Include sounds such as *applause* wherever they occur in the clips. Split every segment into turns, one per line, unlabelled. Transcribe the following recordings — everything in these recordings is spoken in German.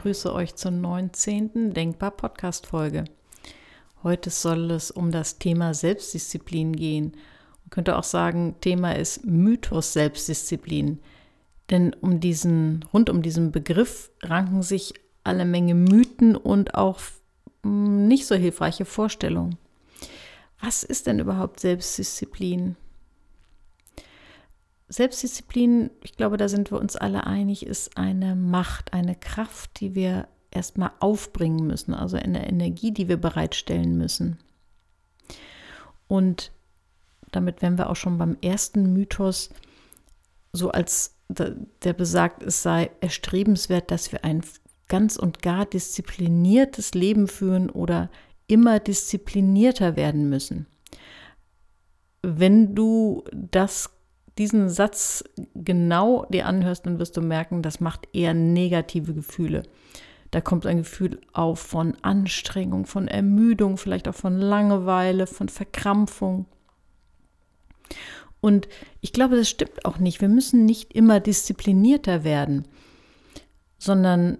begrüße euch zur 19. Denkbar Podcast Folge. Heute soll es um das Thema Selbstdisziplin gehen. Man könnte auch sagen, Thema ist Mythos Selbstdisziplin. Denn um diesen, rund um diesen Begriff ranken sich alle Menge Mythen und auch hm, nicht so hilfreiche Vorstellungen. Was ist denn überhaupt Selbstdisziplin? Selbstdisziplin, ich glaube, da sind wir uns alle einig, ist eine Macht, eine Kraft, die wir erstmal aufbringen müssen, also eine Energie, die wir bereitstellen müssen. Und damit wären wir auch schon beim ersten Mythos, so als der besagt, es sei erstrebenswert, dass wir ein ganz und gar diszipliniertes Leben führen oder immer disziplinierter werden müssen. Wenn du das diesen Satz genau dir anhörst, dann wirst du merken, das macht eher negative Gefühle. Da kommt ein Gefühl auf von Anstrengung, von Ermüdung, vielleicht auch von Langeweile, von Verkrampfung. Und ich glaube, das stimmt auch nicht. Wir müssen nicht immer disziplinierter werden, sondern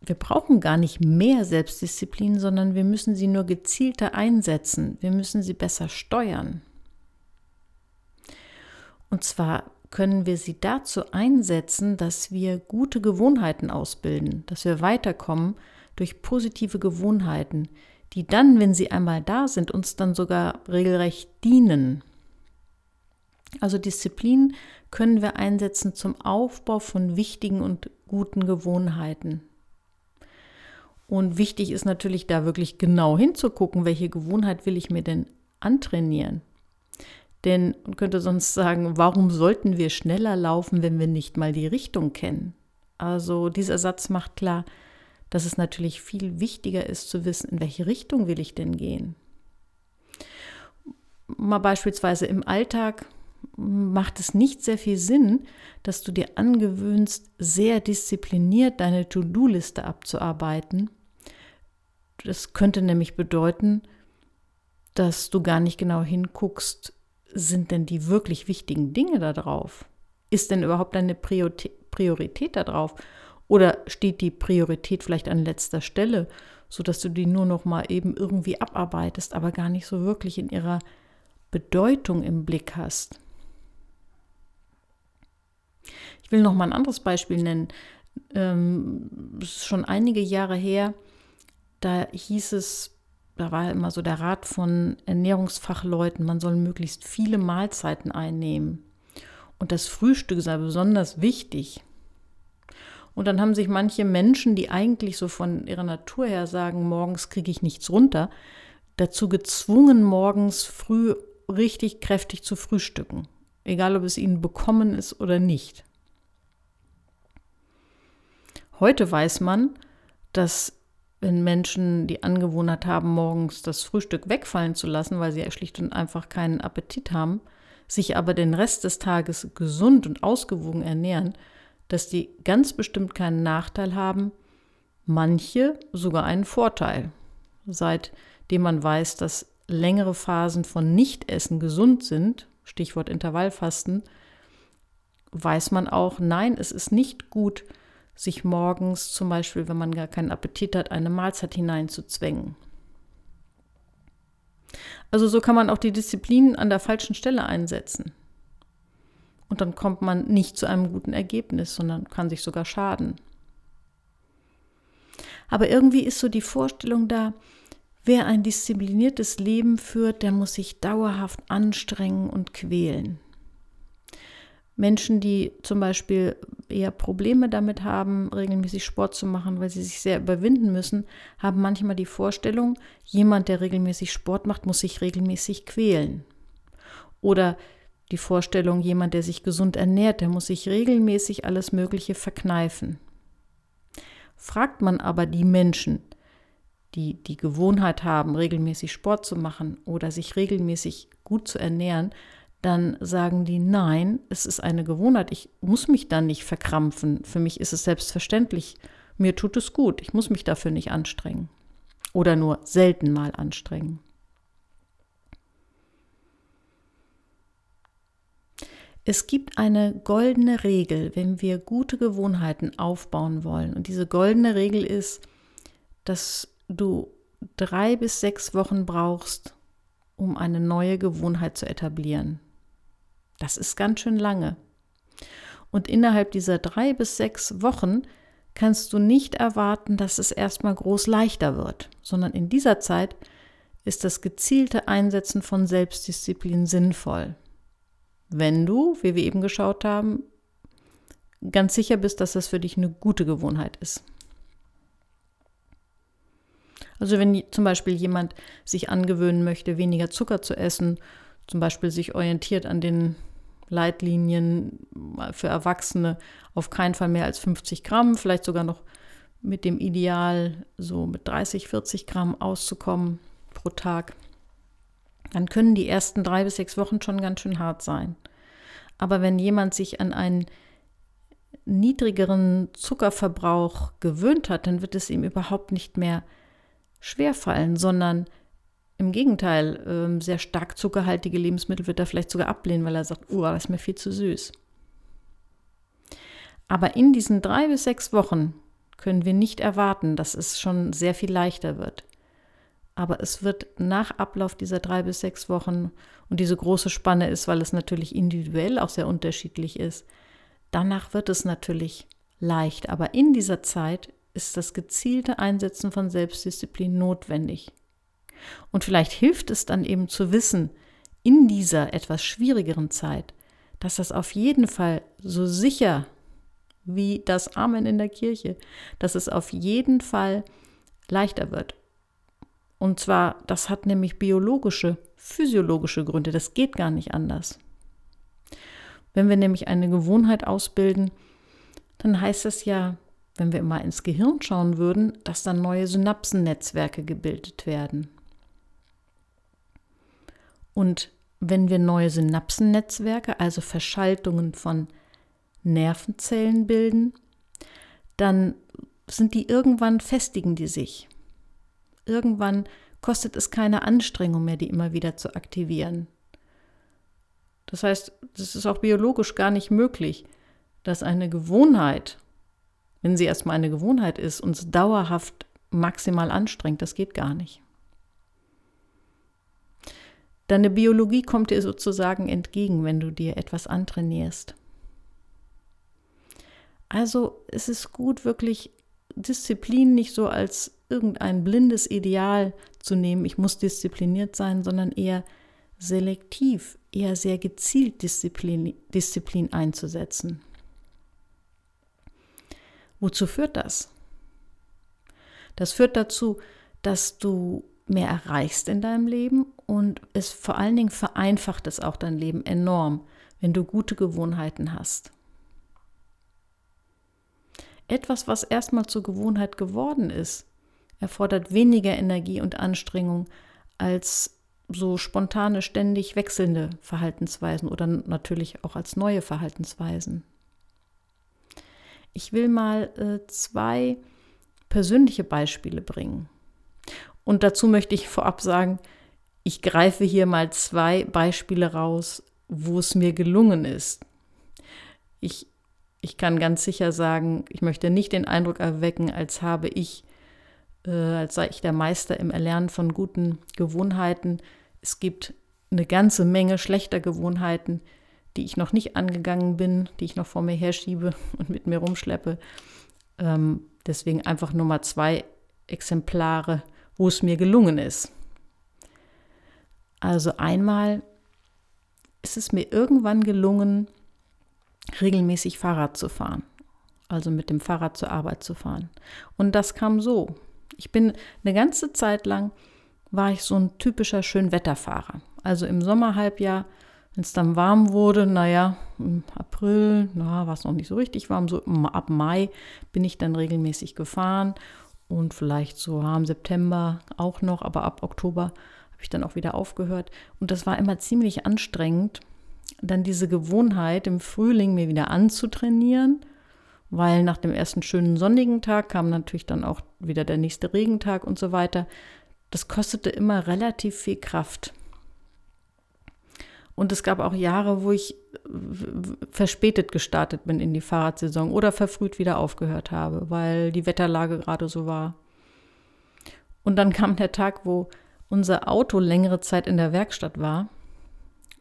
wir brauchen gar nicht mehr Selbstdisziplin, sondern wir müssen sie nur gezielter einsetzen. Wir müssen sie besser steuern. Und zwar können wir sie dazu einsetzen, dass wir gute Gewohnheiten ausbilden, dass wir weiterkommen durch positive Gewohnheiten, die dann, wenn sie einmal da sind, uns dann sogar regelrecht dienen. Also Disziplin können wir einsetzen zum Aufbau von wichtigen und guten Gewohnheiten. Und wichtig ist natürlich da wirklich genau hinzugucken, welche Gewohnheit will ich mir denn antrainieren. Denn man könnte sonst sagen, warum sollten wir schneller laufen, wenn wir nicht mal die Richtung kennen? Also dieser Satz macht klar, dass es natürlich viel wichtiger ist zu wissen, in welche Richtung will ich denn gehen. Mal beispielsweise im Alltag macht es nicht sehr viel Sinn, dass du dir angewöhnst, sehr diszipliniert deine To-Do-Liste abzuarbeiten. Das könnte nämlich bedeuten, dass du gar nicht genau hinguckst, sind denn die wirklich wichtigen Dinge da drauf? Ist denn überhaupt eine Priorität da drauf? Oder steht die Priorität vielleicht an letzter Stelle, sodass du die nur noch mal eben irgendwie abarbeitest, aber gar nicht so wirklich in ihrer Bedeutung im Blick hast? Ich will noch mal ein anderes Beispiel nennen. Ähm, ist schon einige Jahre her, da hieß es da war immer so der Rat von Ernährungsfachleuten, man soll möglichst viele Mahlzeiten einnehmen. Und das Frühstück sei besonders wichtig. Und dann haben sich manche Menschen, die eigentlich so von ihrer Natur her sagen, morgens kriege ich nichts runter, dazu gezwungen, morgens früh richtig kräftig zu frühstücken. Egal, ob es ihnen bekommen ist oder nicht. Heute weiß man, dass wenn Menschen die Angewohnheit haben, morgens das Frühstück wegfallen zu lassen, weil sie schlicht und einfach keinen Appetit haben, sich aber den Rest des Tages gesund und ausgewogen ernähren, dass die ganz bestimmt keinen Nachteil haben, manche sogar einen Vorteil. Seitdem man weiß, dass längere Phasen von Nichtessen gesund sind, Stichwort Intervallfasten, weiß man auch, nein, es ist nicht gut, sich morgens zum Beispiel, wenn man gar keinen Appetit hat, eine Mahlzeit hineinzuzwängen. Also so kann man auch die Disziplin an der falschen Stelle einsetzen. Und dann kommt man nicht zu einem guten Ergebnis, sondern kann sich sogar schaden. Aber irgendwie ist so die Vorstellung da, wer ein diszipliniertes Leben führt, der muss sich dauerhaft anstrengen und quälen. Menschen, die zum Beispiel eher Probleme damit haben, regelmäßig Sport zu machen, weil sie sich sehr überwinden müssen, haben manchmal die Vorstellung, jemand, der regelmäßig Sport macht, muss sich regelmäßig quälen. Oder die Vorstellung, jemand, der sich gesund ernährt, der muss sich regelmäßig alles Mögliche verkneifen. Fragt man aber die Menschen, die die Gewohnheit haben, regelmäßig Sport zu machen oder sich regelmäßig gut zu ernähren, dann sagen die, nein, es ist eine Gewohnheit, ich muss mich dann nicht verkrampfen. Für mich ist es selbstverständlich, mir tut es gut, ich muss mich dafür nicht anstrengen oder nur selten mal anstrengen. Es gibt eine goldene Regel, wenn wir gute Gewohnheiten aufbauen wollen. Und diese goldene Regel ist, dass du drei bis sechs Wochen brauchst, um eine neue Gewohnheit zu etablieren. Das ist ganz schön lange. Und innerhalb dieser drei bis sechs Wochen kannst du nicht erwarten, dass es erstmal groß leichter wird, sondern in dieser Zeit ist das gezielte Einsetzen von Selbstdisziplin sinnvoll wenn du, wie wir eben geschaut haben, ganz sicher bist, dass das für dich eine gute Gewohnheit ist. Also wenn zum Beispiel jemand sich angewöhnen möchte, weniger Zucker zu essen, zum Beispiel sich orientiert an den Leitlinien für Erwachsene auf keinen Fall mehr als 50 Gramm, vielleicht sogar noch mit dem Ideal, so mit 30, 40 Gramm auszukommen pro Tag dann können die ersten drei bis sechs Wochen schon ganz schön hart sein. Aber wenn jemand sich an einen niedrigeren Zuckerverbrauch gewöhnt hat, dann wird es ihm überhaupt nicht mehr schwerfallen, sondern im Gegenteil, ähm, sehr stark zuckerhaltige Lebensmittel wird er vielleicht sogar ablehnen, weil er sagt, oh, das ist mir viel zu süß. Aber in diesen drei bis sechs Wochen können wir nicht erwarten, dass es schon sehr viel leichter wird. Aber es wird nach Ablauf dieser drei bis sechs Wochen und diese große Spanne ist, weil es natürlich individuell auch sehr unterschiedlich ist, danach wird es natürlich leicht. Aber in dieser Zeit ist das gezielte Einsetzen von Selbstdisziplin notwendig. Und vielleicht hilft es dann eben zu wissen, in dieser etwas schwierigeren Zeit, dass das auf jeden Fall so sicher wie das Amen in der Kirche, dass es auf jeden Fall leichter wird. Und zwar, das hat nämlich biologische, physiologische Gründe. Das geht gar nicht anders. Wenn wir nämlich eine Gewohnheit ausbilden, dann heißt das ja, wenn wir immer ins Gehirn schauen würden, dass dann neue Synapsennetzwerke gebildet werden. Und wenn wir neue Synapsennetzwerke, also Verschaltungen von Nervenzellen bilden, dann sind die irgendwann festigen die sich. Irgendwann kostet es keine Anstrengung mehr, die immer wieder zu aktivieren. Das heißt, es ist auch biologisch gar nicht möglich, dass eine Gewohnheit, wenn sie erstmal eine Gewohnheit ist, uns dauerhaft maximal anstrengt. Das geht gar nicht. Deine Biologie kommt dir sozusagen entgegen, wenn du dir etwas antrainierst. Also es ist gut, wirklich Disziplin nicht so als irgendein blindes Ideal zu nehmen, ich muss diszipliniert sein, sondern eher selektiv, eher sehr gezielt Disziplin, Disziplin einzusetzen. Wozu führt das? Das führt dazu, dass du mehr erreichst in deinem Leben und es vor allen Dingen vereinfacht es auch dein Leben enorm, wenn du gute Gewohnheiten hast. Etwas, was erstmal zur Gewohnheit geworden ist, erfordert weniger Energie und Anstrengung als so spontane, ständig wechselnde Verhaltensweisen oder natürlich auch als neue Verhaltensweisen. Ich will mal äh, zwei persönliche Beispiele bringen. Und dazu möchte ich vorab sagen, ich greife hier mal zwei Beispiele raus, wo es mir gelungen ist. Ich, ich kann ganz sicher sagen, ich möchte nicht den Eindruck erwecken, als habe ich äh, als sei ich der Meister im Erlernen von guten Gewohnheiten. Es gibt eine ganze Menge schlechter Gewohnheiten, die ich noch nicht angegangen bin, die ich noch vor mir herschiebe *laughs* und mit mir rumschleppe. Ähm, deswegen einfach nur mal zwei Exemplare, wo es mir gelungen ist. Also einmal ist es mir irgendwann gelungen, regelmäßig Fahrrad zu fahren. Also mit dem Fahrrad zur Arbeit zu fahren. Und das kam so. Ich bin eine ganze Zeit lang, war ich so ein typischer Schönwetterfahrer. Also im Sommerhalbjahr, wenn es dann warm wurde, naja, im April, na, war es noch nicht so richtig warm, so ab Mai bin ich dann regelmäßig gefahren und vielleicht so im September auch noch, aber ab Oktober habe ich dann auch wieder aufgehört. Und das war immer ziemlich anstrengend, dann diese Gewohnheit im Frühling mir wieder anzutrainieren weil nach dem ersten schönen sonnigen Tag kam natürlich dann auch wieder der nächste Regentag und so weiter. Das kostete immer relativ viel Kraft. Und es gab auch Jahre, wo ich verspätet gestartet bin in die Fahrradsaison oder verfrüht wieder aufgehört habe, weil die Wetterlage gerade so war. Und dann kam der Tag, wo unser Auto längere Zeit in der Werkstatt war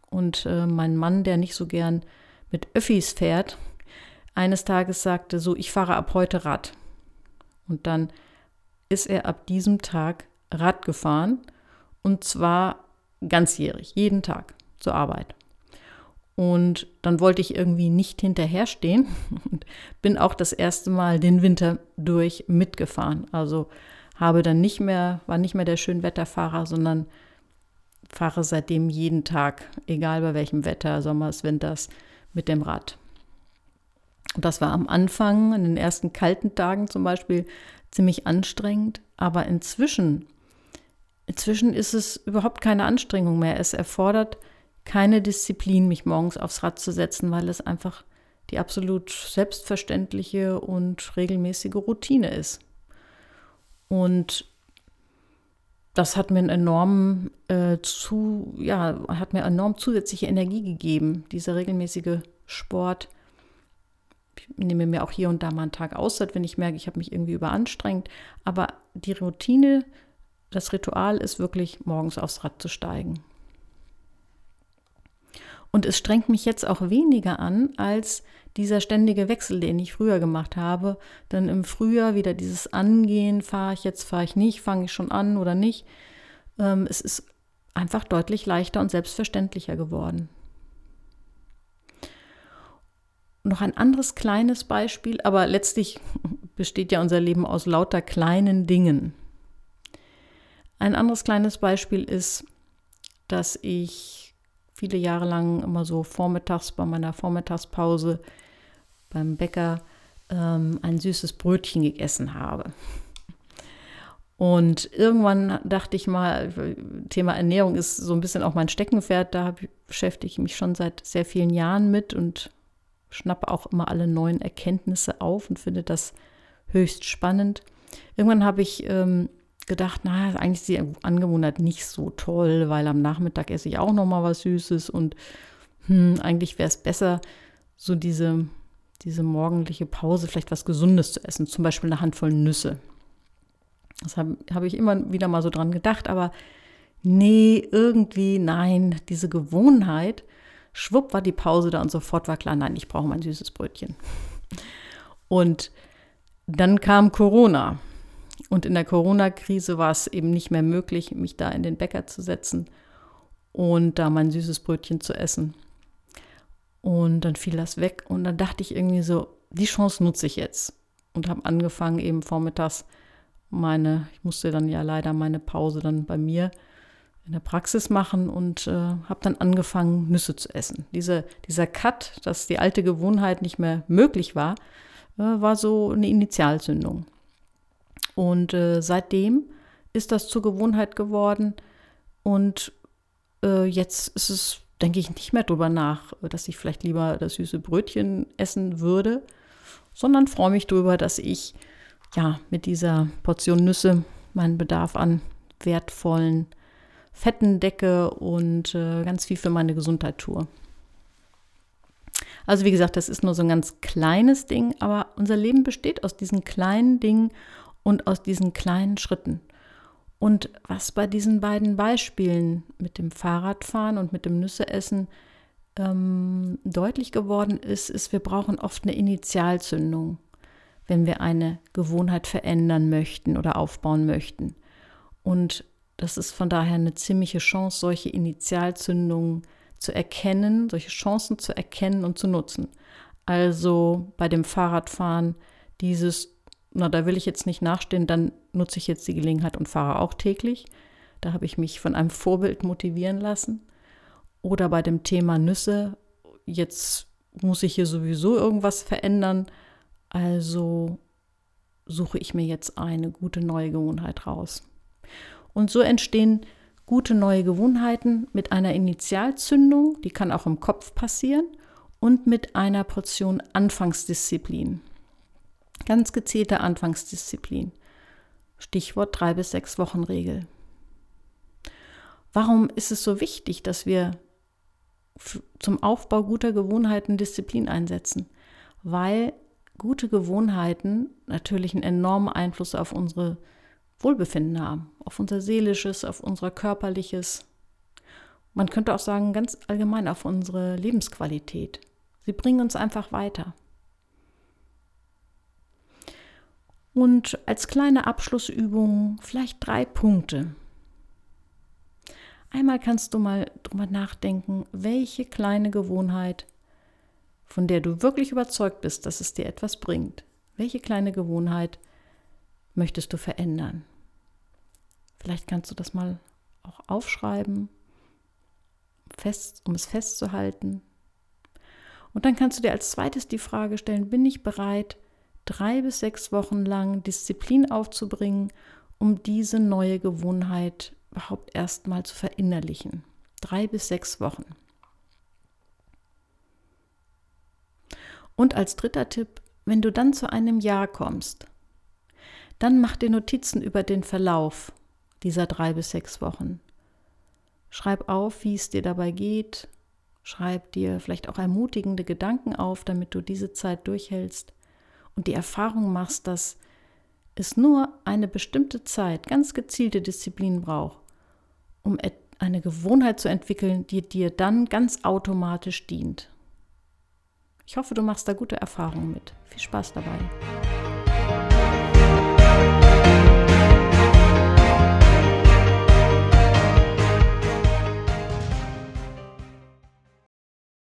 und äh, mein Mann, der nicht so gern mit Öffis fährt, eines Tages sagte, so, ich fahre ab heute Rad. Und dann ist er ab diesem Tag Rad gefahren und zwar ganzjährig, jeden Tag zur Arbeit. Und dann wollte ich irgendwie nicht hinterherstehen *laughs* und bin auch das erste Mal den Winter durch mitgefahren. Also habe dann nicht mehr, war nicht mehr der Schönwetterfahrer, sondern fahre seitdem jeden Tag, egal bei welchem Wetter, Sommers, Winters, mit dem Rad. Das war am Anfang, in den ersten kalten Tagen zum Beispiel, ziemlich anstrengend, aber inzwischen, inzwischen ist es überhaupt keine Anstrengung mehr. Es erfordert keine Disziplin, mich morgens aufs Rad zu setzen, weil es einfach die absolut selbstverständliche und regelmäßige Routine ist. Und das hat mir einen enormen äh, zu, ja, hat mir enorm zusätzliche Energie gegeben, dieser regelmäßige Sport. Ich nehme mir auch hier und da mal einen Tag Auszeit, wenn ich merke, ich habe mich irgendwie überanstrengt. Aber die Routine, das Ritual ist wirklich, morgens aufs Rad zu steigen. Und es strengt mich jetzt auch weniger an als dieser ständige Wechsel, den ich früher gemacht habe. Dann im Frühjahr wieder dieses Angehen, fahre ich jetzt, fahre ich nicht, fange ich schon an oder nicht. Ähm, es ist einfach deutlich leichter und selbstverständlicher geworden. Noch ein anderes kleines Beispiel, aber letztlich *laughs* besteht ja unser Leben aus lauter kleinen Dingen. Ein anderes kleines Beispiel ist, dass ich viele Jahre lang immer so vormittags bei meiner Vormittagspause beim Bäcker ähm, ein süßes Brötchen gegessen habe. Und irgendwann dachte ich mal, Thema Ernährung ist so ein bisschen auch mein Steckenpferd. Da beschäftige ich mich schon seit sehr vielen Jahren mit und schnappe auch immer alle neuen Erkenntnisse auf und finde das höchst spannend. Irgendwann habe ich ähm, gedacht, na, eigentlich ist die Angewohnheit nicht so toll, weil am Nachmittag esse ich auch noch mal was Süßes und hm, eigentlich wäre es besser, so diese, diese morgendliche Pause vielleicht was Gesundes zu essen, zum Beispiel eine Handvoll Nüsse. Das habe hab ich immer wieder mal so dran gedacht, aber nee, irgendwie, nein, diese Gewohnheit, schwupp war die Pause da und sofort war klar, nein, ich brauche mein süßes Brötchen. Und dann kam Corona. Und in der Corona-Krise war es eben nicht mehr möglich, mich da in den Bäcker zu setzen und da mein süßes Brötchen zu essen. Und dann fiel das weg und dann dachte ich irgendwie so, die Chance nutze ich jetzt und habe angefangen eben vormittags meine, ich musste dann ja leider meine Pause dann bei mir in der Praxis machen und äh, habe dann angefangen, Nüsse zu essen. Diese, dieser Cut, dass die alte Gewohnheit nicht mehr möglich war, äh, war so eine Initialzündung. Und äh, seitdem ist das zur Gewohnheit geworden. Und äh, jetzt ist es, denke ich, nicht mehr drüber nach, dass ich vielleicht lieber das süße Brötchen essen würde, sondern freue mich darüber, dass ich ja mit dieser Portion Nüsse meinen Bedarf an wertvollen Fetten decke und äh, ganz viel für meine Gesundheit tue. Also wie gesagt, das ist nur so ein ganz kleines Ding, aber unser Leben besteht aus diesen kleinen Dingen und aus diesen kleinen Schritten. Und was bei diesen beiden Beispielen mit dem Fahrradfahren und mit dem Nüsseessen ähm, deutlich geworden ist, ist, wir brauchen oft eine Initialzündung, wenn wir eine Gewohnheit verändern möchten oder aufbauen möchten. Und das ist von daher eine ziemliche Chance, solche Initialzündungen zu erkennen, solche Chancen zu erkennen und zu nutzen. Also bei dem Fahrradfahren dieses na, da will ich jetzt nicht nachstehen, dann nutze ich jetzt die Gelegenheit und fahre auch täglich. Da habe ich mich von einem Vorbild motivieren lassen. Oder bei dem Thema Nüsse, jetzt muss ich hier sowieso irgendwas verändern. Also suche ich mir jetzt eine gute neue Gewohnheit raus. Und so entstehen gute neue Gewohnheiten mit einer Initialzündung, die kann auch im Kopf passieren, und mit einer Portion Anfangsdisziplin. Ganz gezielte Anfangsdisziplin. Stichwort drei bis sechs Wochen Regel. Warum ist es so wichtig, dass wir zum Aufbau guter Gewohnheiten Disziplin einsetzen, weil gute Gewohnheiten natürlich einen enormen Einfluss auf unsere Wohlbefinden haben, auf unser seelisches, auf unser körperliches. Man könnte auch sagen, ganz allgemein auf unsere Lebensqualität. Sie bringen uns einfach weiter. Und als kleine Abschlussübung vielleicht drei Punkte. Einmal kannst du mal drüber nachdenken, welche kleine Gewohnheit, von der du wirklich überzeugt bist, dass es dir etwas bringt, welche kleine Gewohnheit möchtest du verändern? Vielleicht kannst du das mal auch aufschreiben, fest, um es festzuhalten. Und dann kannst du dir als zweites die Frage stellen, bin ich bereit, drei bis sechs Wochen lang Disziplin aufzubringen, um diese neue Gewohnheit überhaupt erstmal zu verinnerlichen. Drei bis sechs Wochen. Und als dritter Tipp, wenn du dann zu einem Jahr kommst, dann mach dir Notizen über den Verlauf dieser drei bis sechs Wochen. Schreib auf, wie es dir dabei geht. Schreib dir vielleicht auch ermutigende Gedanken auf, damit du diese Zeit durchhältst und die Erfahrung machst, dass es nur eine bestimmte Zeit ganz gezielte Disziplin braucht, um eine Gewohnheit zu entwickeln, die dir dann ganz automatisch dient. Ich hoffe, du machst da gute Erfahrungen mit. Viel Spaß dabei.